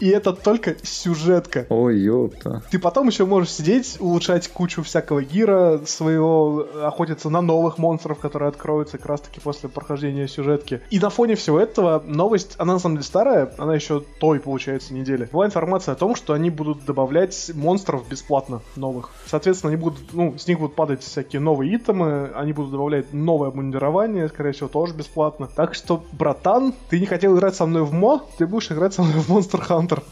И это только сюжетка. Ой, ёпта. Ты потом еще можешь сидеть, улучшать кучу всякого гира своего, охотиться на новых монстров, которые откроются как раз таки после прохождения сюжетки. И на фоне всего этого новость, она на самом деле старая, она еще той, получается, недели. Была информация о том, что они будут добавлять монстров бесплатно новых. Соответственно, они будут, ну, с них будут падать всякие новые итемы, они будут добавлять новое обмундирование, скорее всего, тоже бесплатно. Так что, братан, ты не хотел играть со мной в мо, ты будешь играть со мной в Monster Hunter Хантер.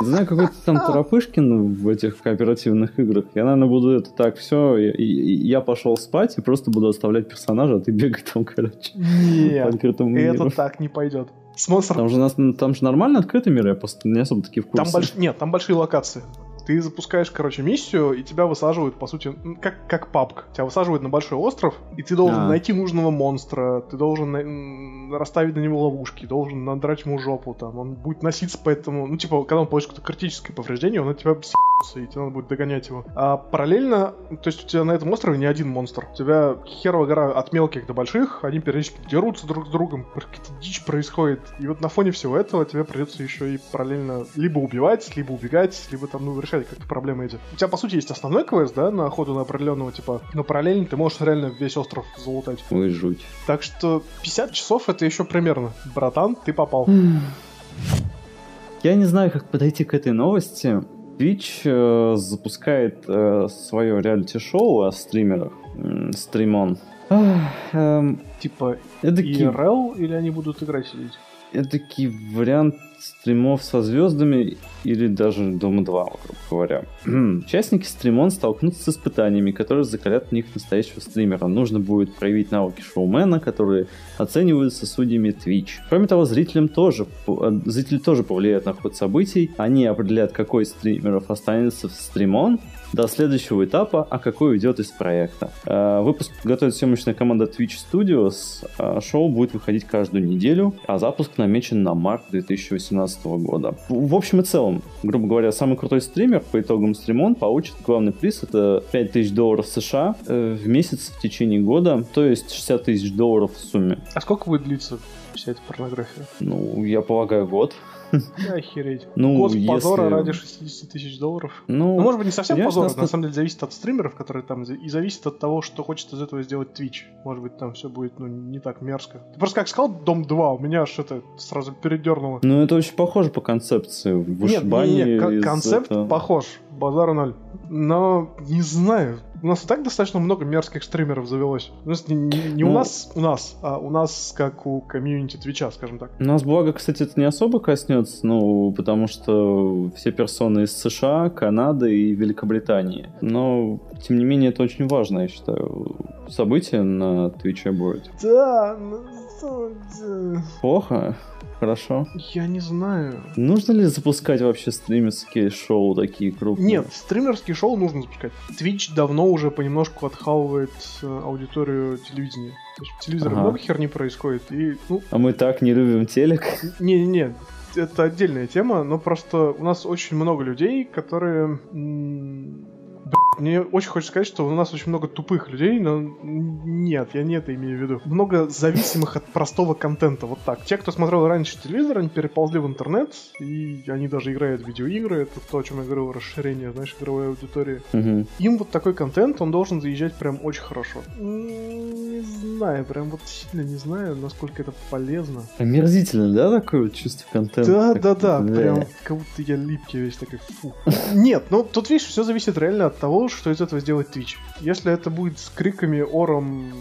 Знаю, какой-то там Торопышкин в этих кооперативных играх. Я, наверное, буду это так, все, я, я пошел спать и просто буду оставлять персонажа, а ты бегай там, короче. Нет, это так не пойдет. С монстром... Там же, нас, там же нормально открытый мир, я просто не особо такие в курсе. Там больш... Нет, там большие локации. Ты запускаешь, короче, миссию, и тебя высаживают, по сути, как, как папк. Тебя высаживают на большой остров, и ты должен а. найти нужного монстра, ты должен на... расставить на него ловушки, должен надрать ему жопу, там, он будет носиться по этому, ну, типа, когда он получит какое-то критическое повреждение, он от тебя с***ся, и тебе надо будет догонять его. А параллельно, то есть у тебя на этом острове не один монстр. У тебя херова гора от мелких до больших, они периодически дерутся друг с другом, какая-то дичь происходит. И вот на фоне всего этого тебе придется еще и параллельно либо убивать, либо убегать, либо там, ну, решать решать как-то проблемы эти. У тебя, по сути, есть основной квест, да, на охоту на определенного типа, но параллельно ты можешь реально весь остров залутать. Ой, жуть. Так что 50 часов это еще примерно. Братан, ты попал. Я не знаю, как подойти к этой новости. Twitch э, запускает э, свое реалити-шоу о стримерах. Стримон. Эм, типа Эдакий... IRL или они будут играть сидеть? Эдакий вариант стримов со звездами или даже Дома 2, грубо говоря. Участники стримон столкнутся с испытаниями, которые закалят в них настоящего стримера. Нужно будет проявить навыки шоумена, которые оцениваются судьями Twitch. Кроме того, зрителям тоже, э, зрители тоже повлияют на ход событий. Они определят, какой из стримеров останется в стримон, до следующего этапа, а какой уйдет из проекта. Э, выпуск готовит съемочная команда Twitch Studios. Э, шоу будет выходить каждую неделю, а запуск намечен на март 2018 года. В общем и целом, грубо говоря, самый крутой стример по итогам стримон получит главный приз это 5000 долларов США э, в месяц в течение года, то есть 60 тысяч долларов в сумме. А сколько будет длиться вся эта порнография? Ну, я полагаю, год. Охереть. Ну, Год если... позора ради 60 тысяч долларов. Ну, ну, может быть, не совсем позор, на самом деле зависит от стримеров, которые там, и зависит от того, что хочет из этого сделать Twitch. Может быть, там все будет, ну, не так мерзко. Ты просто как сказал Дом 2, у меня аж это сразу передернуло. Ну, это очень похоже по концепции. Нет, не, не, концепт это... похож, базар ноль. Но, не знаю, у нас и так достаточно много мерзких стримеров завелось. У нас не, не, не ну, у нас, у нас, а у нас как у комьюнити Твича, скажем так. У нас, благо, кстати, это не особо коснется, ну, потому что все персоны из США, Канады и Великобритании. Но, тем не менее, это очень важно, я считаю. Событие на Твиче будет. Да, ну... Плохо? Хорошо. Я не знаю. Нужно ли запускать вообще стримерские шоу такие крупные? Нет, стримерские шоу нужно запускать. Twitch давно уже понемножку отхавывает э, аудиторию телевидения. То есть в телевизоре ага. много херни происходит. И, ну... А мы так не любим телек? Не-не-не, это отдельная тема, но просто у нас очень много людей, которые... Мне очень хочется сказать, что у нас очень много тупых людей, но нет, я не это имею в виду. Много зависимых от простого контента, вот так. Те, кто смотрел раньше телевизор, они переползли в интернет, и они даже играют в видеоигры, это то, о чем я говорил, расширение, знаешь, игровой аудитории. Мгм. Им вот такой контент, он должен заезжать прям очень хорошо. Не знаю, прям вот сильно не знаю, насколько это полезно. Омерзительно, да, такое вот чувство контента? Да, Так, да, да, бля. прям как будто я липкий весь такой, фу. Нет, ну тут видишь, все зависит реально от того, что из этого сделает Twitch. Если это будет с криками, ором,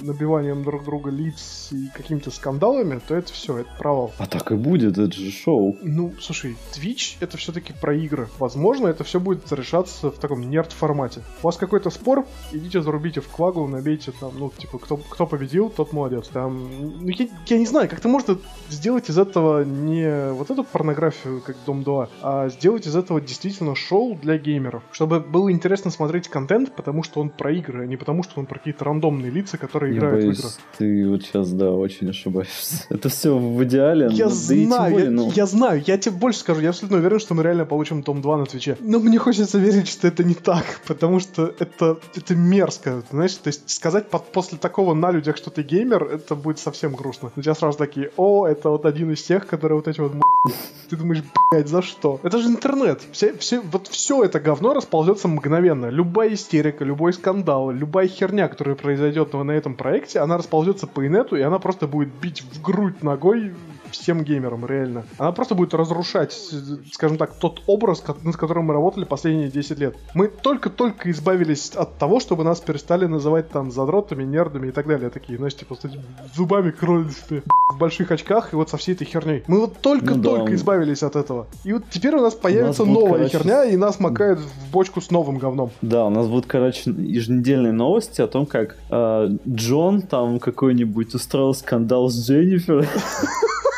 набиванием друг друга лиц и какими-то скандалами, то это все, это провал. А так и будет, это же шоу. Ну, слушай, Twitch это все-таки про игры. Возможно, это все будет решаться в таком нерд-формате. У вас какой-то спор, идите зарубите в квагу, набейте там, ну, типа, кто, кто победил, тот молодец. Там, ну, я, я не знаю, как-то можно сделать из этого не вот эту порнографию, как Дом 2, а сделать из этого действительно шоу для геймеров. Чтобы было интересно смотреть контент, потому что он про игры, а не потому что он про какие-то рандомные лица, которые Я играют в боюсь, ты вот сейчас, да, очень ошибаешься. *laughs* Это все в идеале. Я да тем знаю, более, я, ну, я знаю, я тебе больше скажу, я абсолютно уверен, что мы реально получим Том 2 на Твиче. Но мне хочется верить, что это не так, *laughs* потому что это, это мерзко, знаешь, то есть сказать под- после такого на людях, что ты геймер, это будет совсем грустно. У тебя сразу такие, о, это вот один из тех, которые вот эти вот. Ты думаешь, блядь, за что? Это же интернет. Все, все, вот все это говно расползется мгновенно. Любая истерика, любой скандал, любая херня, которая произойдет на этом проекте, она расползется по инету, и она просто будет бить в грудь ногой всем геймерам, реально. Она просто будет разрушать, скажем так, тот образ, над которым мы работали последние 10 лет. Мы только-только избавились от того, чтобы нас перестали называть там задротами, нердами и так далее. Такие, знаешь, типа с зубами кроличными в больших очках и вот со всей этой херней. Мы вот только-только Ну да. избавились от этого. И вот теперь у нас появится будет, новая короче, херня, и нас макает в бочку с новым говном. Да, у нас будут, короче, еженедельные новости о том, как э, Джон там какой-нибудь устроил скандал с Дженнифер. *laughs*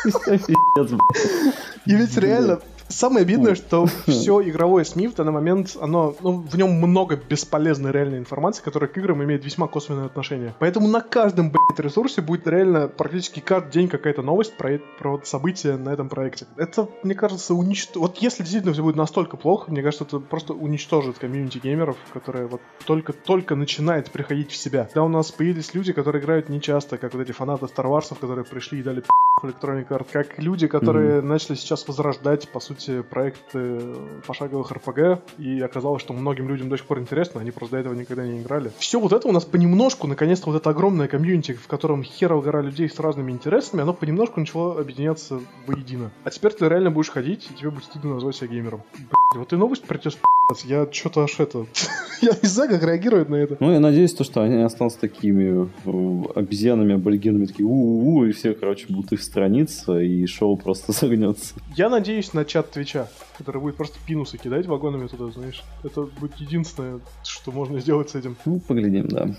*laughs* Пиздец, блядь. И ведь реально, самое обидное, что *laughs* все игровое СМИ в данный момент, оно, ну, в нем много бесполезной реальной информации, которая к играм имеет весьма косвенное отношение. Поэтому на каждом, блядь, ресурсе будет реально практически каждый день какая-то новость про, про события на этом проекте. Это, мне кажется, уничтожит... Вот если действительно все будет настолько плохо, мне кажется, это просто уничтожит комьюнити геймеров, которые вот только-только начинает приходить в себя. Да, у нас появились люди, которые играют нечасто, как вот эти фанаты Star Wars, которые пришли и дали Electronic Arts, как люди, которые начали сейчас возрождать, по сути, проекты пошаговых RPG, и оказалось, что многим людям до сих пор интересно, они просто до этого никогда не играли. Все вот это у нас понемножку, наконец-то, вот это огромное комьюнити, в котором херова гора людей с разными интересами, оно понемножку начало объединяться воедино. А теперь ты реально будешь ходить, и тебе будет стыдно назвать себя геймером. Блядь, вот и новость про я что-то аж это... *laughs* Я не знаю, как реагировать на это. Ну, я надеюсь, то, что они останутся такими э, обезьянами, аборигенами, такие у-у-у, и все, короче, будут их страница, и шоу просто *laughs* загнется. Я надеюсь на чат Твича, который будет просто пинусы кидать вагонами туда, знаешь. Это будет единственное, что можно сделать с этим. Ну, поглядим, да.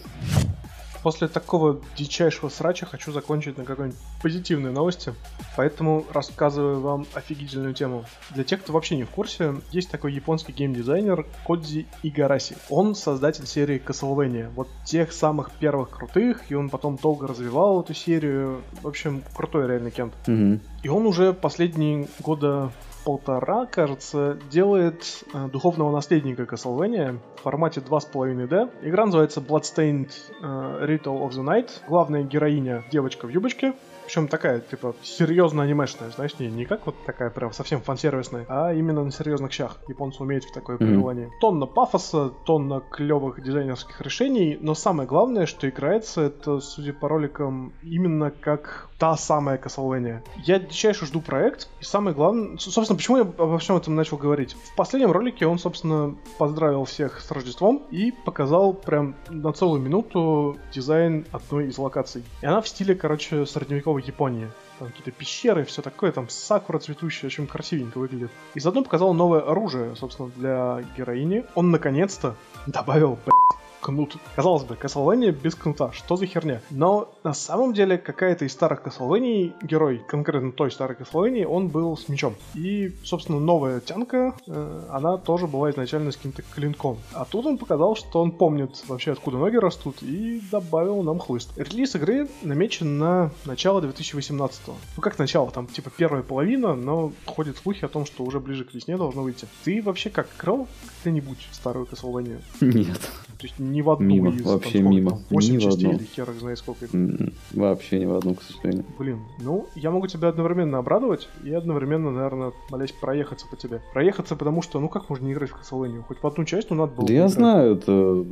После такого дичайшего срача хочу закончить на какой-нибудь позитивной новости, поэтому рассказываю вам офигительную тему. Для тех, кто вообще не в курсе, есть такой японский геймдизайнер Кодзи Игараси. Он создатель серии Castlevania, вот тех самых первых крутых, и он потом долго развивал эту серию. В общем, крутой реально кент. Мгм. И он уже последние года полтора, кажется, делает э, духовного наследника Castlevania в формате 2,5D. Игра называется Bloodstained э, Ritual of the Night. Главная героиня девочка в юбочке. Причем такая, типа, серьезно анимешная, знаешь, не, не как вот такая прям совсем фан-сервисная, а именно на серьезных щах. Японцы умеют в такое пребывание. Тонна пафоса, тонна клевых дизайнерских решений, но самое главное, что играется это, судя по роликам, именно как та самая Castlevania. Я дичайше жду проект, и самое главное... Собственно, почему я обо всем этом начал говорить? В последнем ролике он, собственно, поздравил всех с Рождеством и показал прям на целую минуту дизайн одной из локаций. И она в стиле, короче, средневековой Японии. Там какие-то пещеры, все такое, там сакура цветущая, очень красивенько выглядит. И заодно показал новое оружие, собственно, для героини. Он наконец-то добавил, блядь, кнут. Казалось бы, Castlevania без кнута, что за херня? Но на самом деле какая-то из старых Castlevania, герой, конкретно той старой Castlevania, он был с мечом. И, собственно, новая тянка, э, она тоже была изначально с каким-то клинком. А тут он показал, что он помнит вообще откуда ноги растут и добавил нам хлыст. Релиз игры намечен на начало 2018 Ну как начало, там типа первая половина, но ходят слухи о том, что уже ближе к весне должно выйти. Ты вообще как играл когда-нибудь старую Castlevania? *laughs* Нет. То есть ни в одну Мимо, из вообще там, мимо. там, 8 Ни в частей одну. или хер их знает сколько. их. М, Вообще ни в одну, к сожалению. Блин, ну, я могу тебя одновременно обрадовать и одновременно, наверное, молясь проехаться по тебе. Проехаться, потому что, ну как можно не играть в Castlevania? Хоть в одну часть, ну надо было Да я поиграть. знаю, это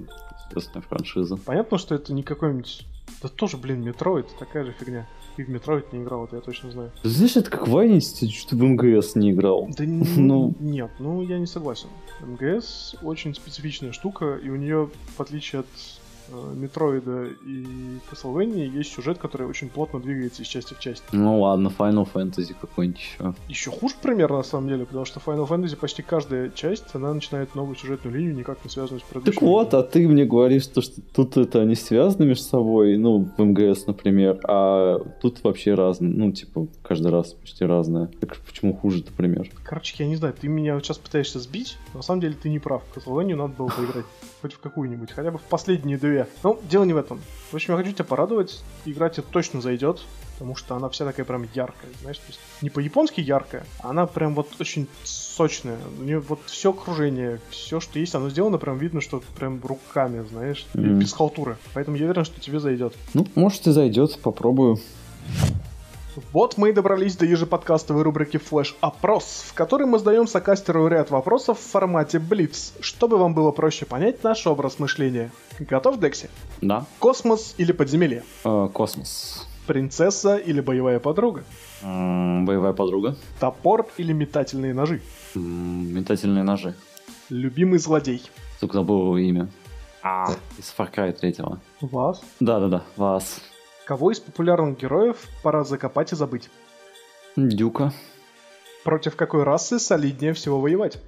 известная франшиза. Понятно, что это не какой-нибудь... Да тоже, блин, Metroid, такая же фигня. Ты в Metroid не играл, это я точно знаю. Знаешь, это как вынести, что ты в MGS не играл. Да *laughs* Ну. нет, ну я не согласен. МГС очень специфичная штука, и у нее, в отличие от Метроида и Castlevania, есть сюжет, который очень плотно двигается из части в часть. Ну ладно, Final Fantasy какой-нибудь еще. Еще хуже пример на самом деле, потому что Final Fantasy почти каждая часть, она начинает новую сюжетную линию, никак не связанную с предыдущей. Так вот, а ты мне говоришь, то, что тут это они связаны между собой, ну, в МГС, например, а тут вообще разные, ну, типа, каждый раз почти разное. Так почему хуже, например? Короче, я не знаю, ты меня вот сейчас пытаешься сбить, на самом деле ты не прав. Castlevania надо было поиграть хоть в какую-нибудь, хотя бы в последние две. Ну, дело не в этом. В общем, я хочу тебя порадовать, игра тебе точно зайдет, потому что она вся такая прям яркая, знаешь, то есть не по-японски яркая, а она прям вот очень сочная. У нее вот все окружение, все, что есть, оно сделано прям видно, что прям руками, знаешь, Мгм. без халтуры. Поэтому я уверен, что тебе зайдет. Ну, может, и зайдет, попробую. Вот мы и добрались до ежеподкастовой рубрики «Флэш Опрос», в которой мы задаем сокастеру ряд вопросов в формате Блиц, чтобы вам было проще понять наш образ мышления. Готов, Декси? Да. Космос или подземелье? Э, космос. Принцесса или боевая подруга? М, боевая подруга. Топор или метательные ножи? М, метательные ножи. Любимый злодей? Только забыл его имя. А, из Far Cry 3. Вас? Да-да-да, вас. Кого из популярных героев пора закопать и забыть? Дюка. Против какой расы солиднее всего воевать?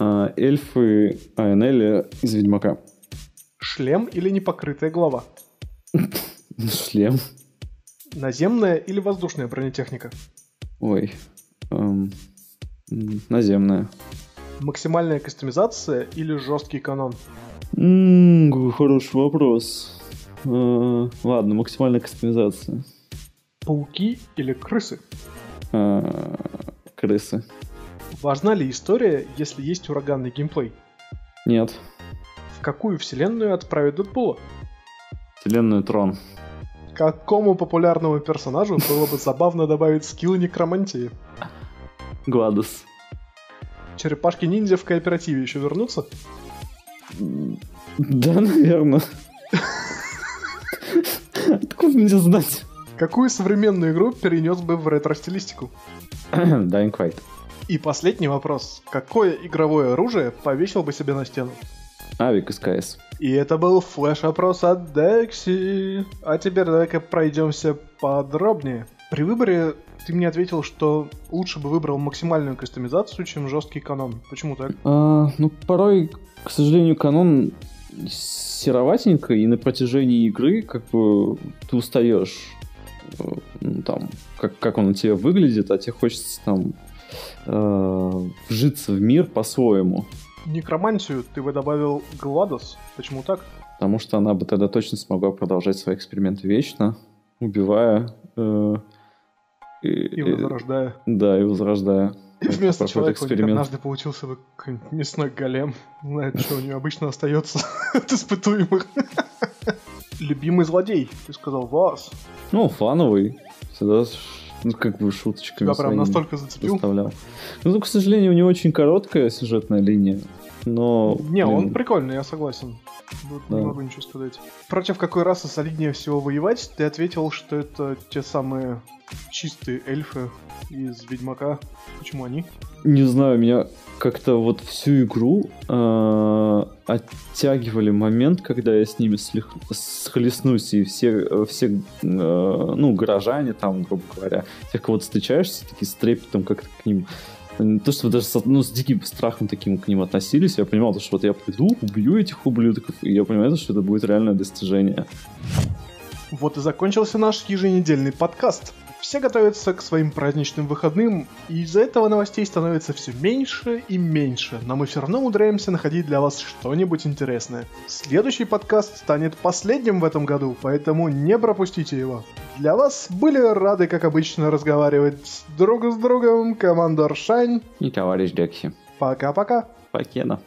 Э, эльфы Айнели из Ведьмака. Шлем или непокрытая голова? *laughs* Шлем. Наземная или воздушная бронетехника? Ой. Эм, м, наземная. Максимальная кастомизация или жесткий канон? М, какой хороший вопрос. Э, ладно, максимальная кастомизация. Пауки или крысы? Э, крысы. Важна ли история, если есть ураганный геймплей? Нет. В какую вселенную отправят Дэдпула? Вселенную Трон. Какому популярному персонажу было бы забавно добавить скилл некромантии? Гладос. Черепашки-ниндзя в кооперативе еще вернутся? Да, наверное. Мне знать? Какую современную игру перенес бы в ретро-стилистику? *clears throat* Dying Fight. И последний вопрос. Какое игровое оружие повесил бы себе на стену? Авик из КС. И это был флеш-опрос от Декси. А теперь давай-ка пройдемся подробнее. При выборе ты мне ответил, что лучше бы выбрал максимальную кастомизацию, чем жесткий канон. Почему так? А, ну, порой, к сожалению, канон сероватенько, и на протяжении игры как бы ты устаешь. Э, ну, там, как, как он у тебя выглядит, а тебе хочется там э, вжиться в мир по-своему. Некромантию ты бы добавил Гладос. Почему так? Потому что она бы тогда точно смогла продолжать свои эксперименты вечно, убивая э, и, И и- возрождая. да, и возрождая. И вместо человека эксперимент. однажды получился бы мясной голем. Не знаю, что у него обычно остается *laughs* от испытуемых. Любимый злодей, ты сказал, вас. Ну, фановый. Всегда ну, как бы шуточками Тебя прям настолько зацепил. заставлял. Ну, к сожалению, у него очень короткая сюжетная линия. Но... Не, он блин, прикольный, я согласен. Не Да. могу ничего сказать. Против какой расы солиднее всего воевать? Ты ответил, что это те самые чистые эльфы из Ведьмака. Почему они? Не знаю, меня как-то вот всю игру э, оттягивали момент, когда я с ними слех- схлестнусь, и все, все э, ну, горожане там, грубо говоря, тех, кого ты встречаешься, такие с трепетом как-то к ним То, что вы даже с, ну, с диким страхом таким к ним относились, я понимал, что вот я приду, убью этих ублюдков, и я понимаю, что это будет реальное достижение. Вот и закончился наш еженедельный подкаст. Все готовятся к своим праздничным выходным, и из-за этого новостей становится все меньше и меньше, но мы все равно умудряемся находить для вас что-нибудь интересное. Следующий подкаст станет последним в этом году, поэтому не пропустите его. Для вас были рады, как обычно, разговаривать друг с другом командор Шайн и товарищ Декси. Пока-пока. Покена.